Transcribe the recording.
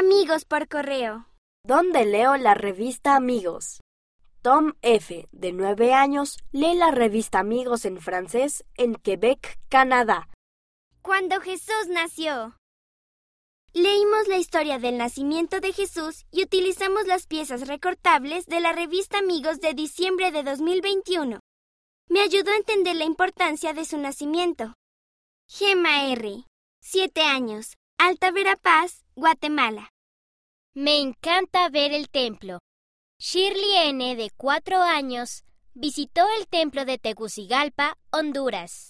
Amigos por correo. ¿Dónde leo la revista Amigos? Tom F., de nueve años, lee la revista Amigos en francés en Quebec, Canadá. Cuando Jesús nació. Leímos la historia del nacimiento de Jesús y utilizamos las piezas recortables de la revista Amigos de diciembre de 2021. Me ayudó a entender la importancia de su nacimiento. Gema R., siete años, Alta Verapaz, Guatemala. Me encanta ver el templo. Shirley N., de cuatro años, visitó el templo de Tegucigalpa, Honduras.